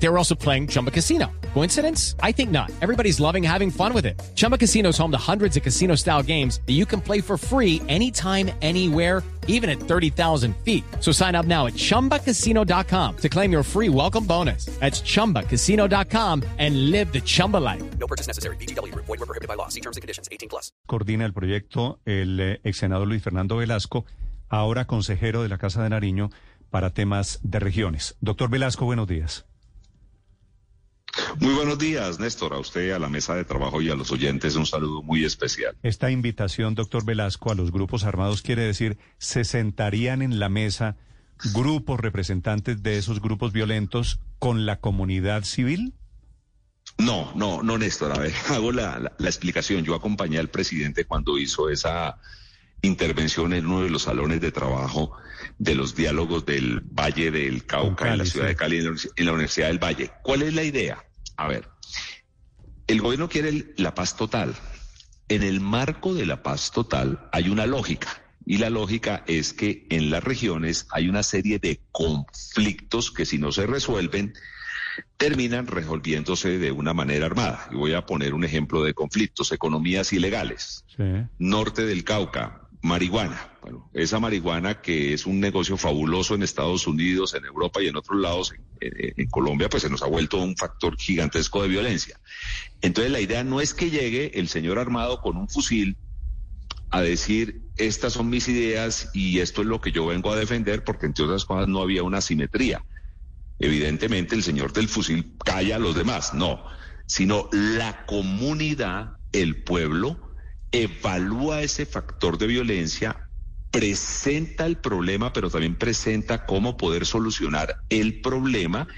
They were also playing Chumba Casino. Coincidence? I think not. Everybody's loving having fun with it. Chumba Casino is home to hundreds of casino style games that you can play for free anytime, anywhere, even at 30,000 feet. So sign up now at chumbacasino.com to claim your free welcome bonus. That's chumbacasino.com and live the Chumba life. No purchase necessary. BGW. Void were prohibited by law. See terms and conditions. 18 plus. Coordina el proyecto el eh, ex senador Luis Fernando Velasco, ahora consejero de la Casa de Nariño para temas de regiones. Doctor Velasco, buenos días. Muy buenos días, Néstor, a usted, a la mesa de trabajo y a los oyentes un saludo muy especial. Esta invitación, doctor Velasco, a los grupos armados quiere decir, ¿se sentarían en la mesa grupos representantes de esos grupos violentos con la comunidad civil? No, no, no, Néstor. A ver, hago la, la, la explicación. Yo acompañé al presidente cuando hizo esa intervención en uno de los salones de trabajo de los diálogos del Valle del Cauca Cali, en la ciudad sí. de Cali, en la, Universidad del Valle. ¿Cuál es la idea? A ver, el gobierno quiere la paz total. En el marco de la paz total hay una lógica. Y la lógica es que en las regiones hay una serie de conflictos que si no se resuelven, terminan resolviéndose de una manera armada. Y voy a poner un ejemplo de conflictos, economías ilegales Sí. norte del Cauca, marihuana. Bueno, esa marihuana que es un negocio fabuloso en Estados Unidos, en Europa y en otros lados, en, Colombia, pues se nos ha vuelto un factor gigantesco de violencia. Entonces la idea no es que llegue el señor armado con un fusil a decir, estas son mis ideas y esto es lo que yo vengo a defender, porque entre otras cosas no había una simetría. Evidentemente el señor del fusil calla a los demás, no, sino la comunidad, el pueblo, evalúa ese factor de violencia, presenta el problema, pero también presenta cómo poder solucionar el problema.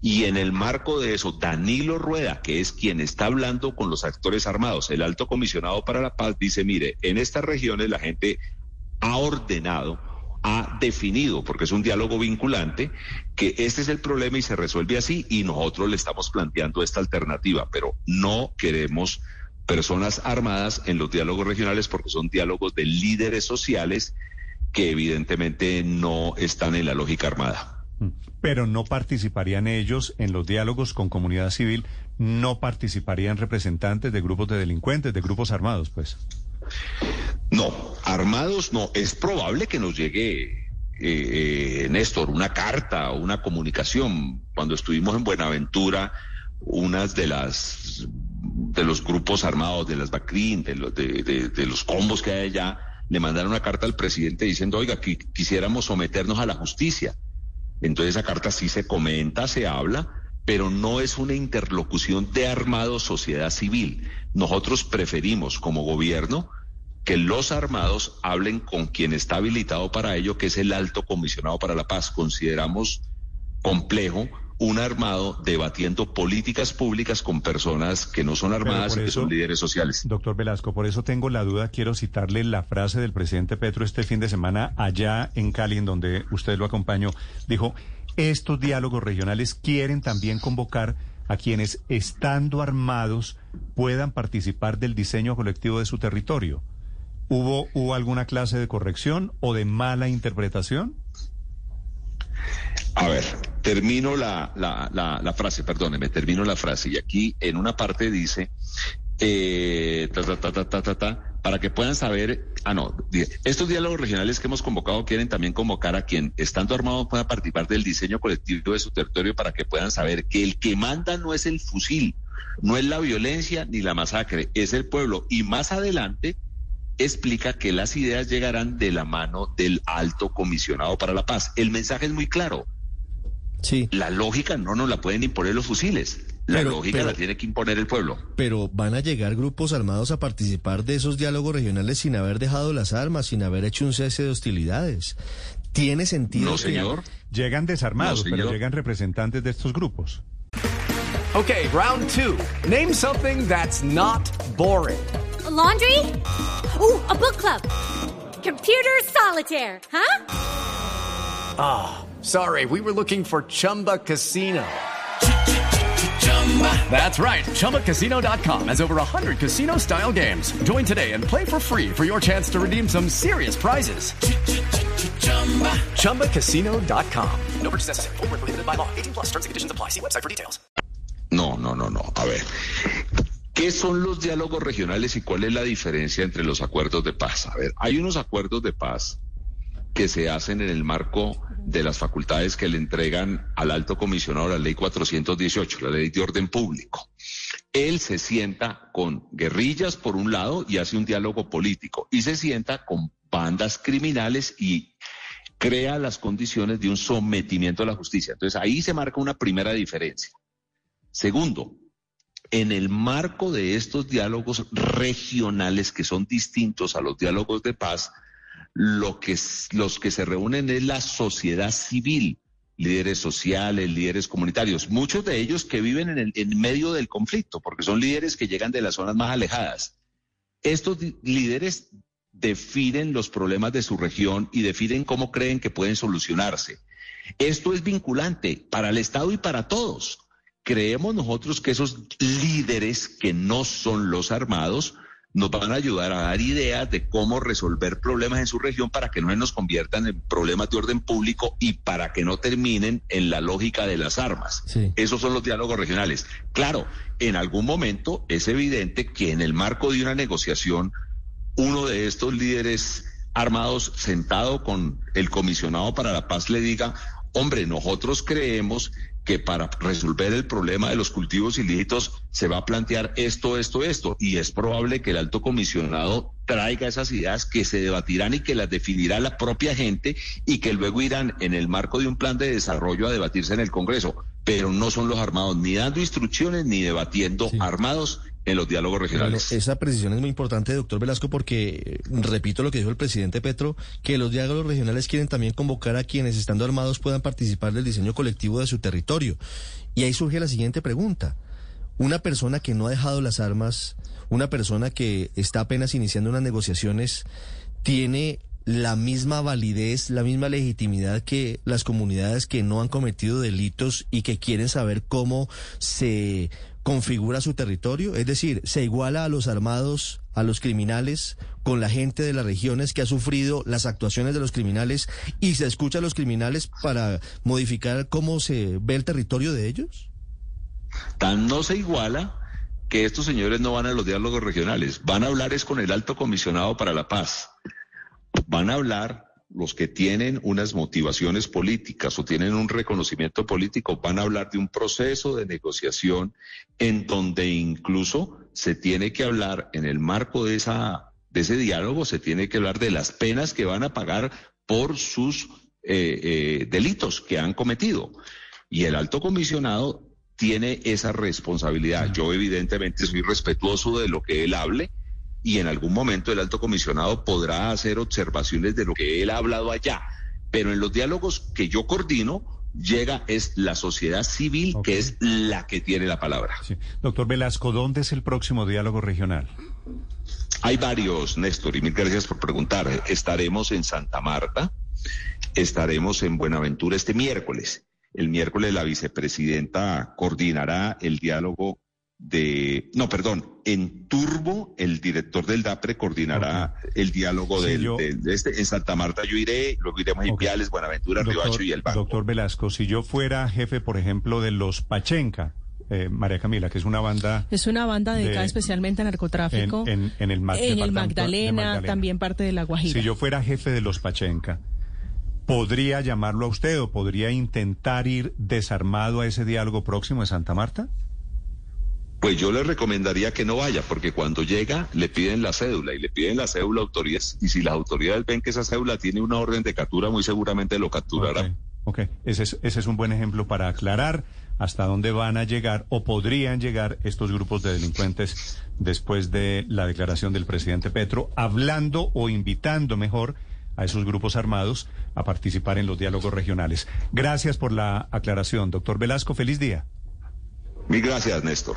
Y en el marco de eso, Danilo Rueda, que es quien está hablando con los actores armados, el alto comisionado para la paz, dice, mire, en estas regiones la gente ha ordenado, ha definido, porque es un diálogo vinculante, que este es el problema y se resuelve así y nosotros le estamos planteando esta alternativa, pero no queremos personas armadas en los diálogos regionales porque son diálogos de líderes sociales que evidentemente no están en la lógica armada. Mm. Pero no participarían ellos en los diálogos con comunidad civil, no participarían representantes de grupos de delincuentes, de grupos armados, pues. No, armados no. Es probable que nos llegue, eh, eh, Néstor, una carta o una comunicación. Cuando estuvimos en Buenaventura, unas de las de los grupos armados, de las BACRIN, de, los- de, los combos que hay allá, le mandaron una carta al presidente diciendo, oiga, que quisiéramos someternos a la justicia. Entonces esa carta sí se comenta, se habla, pero no es una interlocución de armados sociedad civil. Nosotros preferimos como gobierno que los armados hablen con quien está habilitado para ello, que es el alto comisionado para la paz. Consideramos complejo un armado debatiendo políticas públicas con personas que no son armadas por y que eso- son líderes sociales. Doctor Velasco, por eso tengo la duda, quiero citarle la frase del presidente Petro este fin de semana allá en Cali, en donde usted lo acompañó. Dijo, estos diálogos regionales quieren también convocar a quienes, estando armados, puedan participar del diseño colectivo de su territorio. ¿Hubo, hubo alguna clase de corrección o de mala interpretación? A ver, termino la, la, la, la frase, perdóneme, termino la frase. Y aquí en una parte dice, eh, para que puedan saber, ah, no, estos diálogos regionales que hemos convocado quieren también convocar a quien, estando armado, pueda participar del diseño colectivo de su territorio para que puedan saber que el que manda no es el fusil, no es la violencia ni la masacre, es el pueblo. Y más adelante explica que las ideas llegarán de la mano del alto comisionado para la paz. El mensaje es muy claro. Sí, La lógica no nos la pueden imponer los fusiles. La Pero- lógica pero- la tiene que imponer el pueblo. pero van a llegar grupos armados a participar de esos diálogos regionales sin haber dejado las armas, sin haber hecho un cese de hostilidades. ¿Tiene sentido? No, que- señor. Llegan desarmados, No, pero llegan representantes de estos grupos. Okay, round two. Name something that's not boring. A laundry? Ooh, a book club. Computer solitaire, huh? Sorry, we were looking for Chumba Casino. That's right. ChumbaCasino.com has over 100 casino style games. Join today and play for free for your chance to redeem some serious prizes. ChumbaCasino.com. No purchase necessary. Where prohibited by law. 18 plus terms and conditions apply. See website for details. No, no, no, no. A ver. ¿Qué son los diálogos regionales y cuál es la diferencia entre los acuerdos de paz? A ver, hay unos acuerdos de paz que se hacen en el marco de las facultades que le entregan al alto comisionado la ley 418, la ley de orden público. Él se sienta con guerrillas por un lado y hace un diálogo político y se sienta con bandas criminales y crea las condiciones de un sometimiento a la justicia. Entonces ahí se marca una primera diferencia. Segundo, en el marco de estos diálogos regionales que son distintos a los diálogos de paz, lo que, los que se reúnen es la sociedad civil, líderes sociales, líderes comunitarios, muchos de ellos que viven en, el, en medio del conflicto, porque son líderes que llegan de las zonas más alejadas. Estos líderes definen los problemas de su región y definen cómo creen que pueden solucionarse. Esto es vinculante para el Estado y para todos. Creemos nosotros que esos líderes que no son los armados nos van a ayudar a dar ideas de cómo resolver problemas en su región para que no se nos conviertan en problemas de orden público y para que no terminen en la lógica de las armas. Sí. Esos son los diálogos regionales. Claro, en algún momento es evidente que en el marco de una negociación, uno de estos líderes armados sentado con el comisionado para la paz le diga, hombre, nosotros creemos que para resolver el problema de los cultivos ilícitos se va a plantear esto, esto, esto. Y es probable que el alto comisionado traiga esas ideas que se debatirán y que las definirá la propia gente y que luego irán en el marco de un plan de desarrollo a debatirse en el Congreso. Pero no son los armados ni dando instrucciones ni debatiendo Sí. armados en los diálogos Bueno, regionales. esa precisión es muy importante, doctor Velasco, porque eh, repito lo que dijo el presidente Petro, que los diálogos regionales quieren también convocar a quienes estando armados puedan participar del diseño colectivo de su territorio. Y ahí surge la siguiente pregunta. Una persona que no ha dejado las armas, una persona que está apenas iniciando unas negociaciones, tiene la misma validez, la misma legitimidad que las comunidades que no han cometido delitos y que quieren saber cómo se configura su territorio, es decir, se iguala a los armados, a los criminales, con la gente de las regiones que ha sufrido las actuaciones de los criminales y se escucha a los criminales para modificar cómo se ve el territorio de ellos? Tan no se iguala que estos señores no van a los diálogos regionales, van a hablar es con el alto comisionado para la paz. Van a hablar los que tienen unas motivaciones políticas o tienen un reconocimiento político, van a hablar de un proceso de negociación en donde incluso se tiene que hablar en el marco de esa de ese diálogo, se tiene que hablar de las penas que van a pagar por sus eh, eh, delitos que han cometido. Y el alto comisionado tiene esa responsabilidad. Yo evidentemente soy respetuoso de lo que él hable y en algún momento el alto comisionado podrá hacer observaciones de lo que él ha hablado allá. Pero en los diálogos que yo coordino llega es la sociedad civil que es la que tiene la palabra. Sí. Doctor Velasco, ¿dónde es el próximo diálogo regional? Hay varios, Néstor, y mil gracias por preguntar. Estaremos en Santa Marta, estaremos en Buenaventura este miércoles. El miércoles la vicepresidenta coordinará el diálogo de, no, perdón, en Turbo el director del DAPRE coordinará el diálogo Sí, del, yo- del- de este. En Santa Marta yo iré, luego iremos a Ok. Ipiales, Buenaventura, Riohacho y el Banco. doctor Velasco, si yo fuera jefe, por ejemplo, de los Pachenca, eh, María Camila, que es una banda Es una banda dedicada de- especialmente a narcotráfico. en, en- en el, ma- en el departamento de Magdalena, también parte de la Guajira. Si yo fuera jefe de los Pachenca, ¿podría llamarlo a usted o podría intentar ir desarmado a ese diálogo próximo de Santa Marta? Pues yo le recomendaría que no vaya, porque cuando llega le piden la cédula y le piden la cédula a autoridades. Y si las autoridades ven que esa cédula tiene una orden de captura, muy seguramente lo capturarán. Ok, ok. Ese, es, ese es un buen ejemplo para aclarar hasta dónde van a llegar o podrían llegar estos grupos de delincuentes después de la declaración del presidente Petro, hablando o invitando mejor a esos grupos armados a participar en los diálogos regionales. Gracias por la aclaración, doctor Velasco. Feliz día. Mil gracias, Néstor.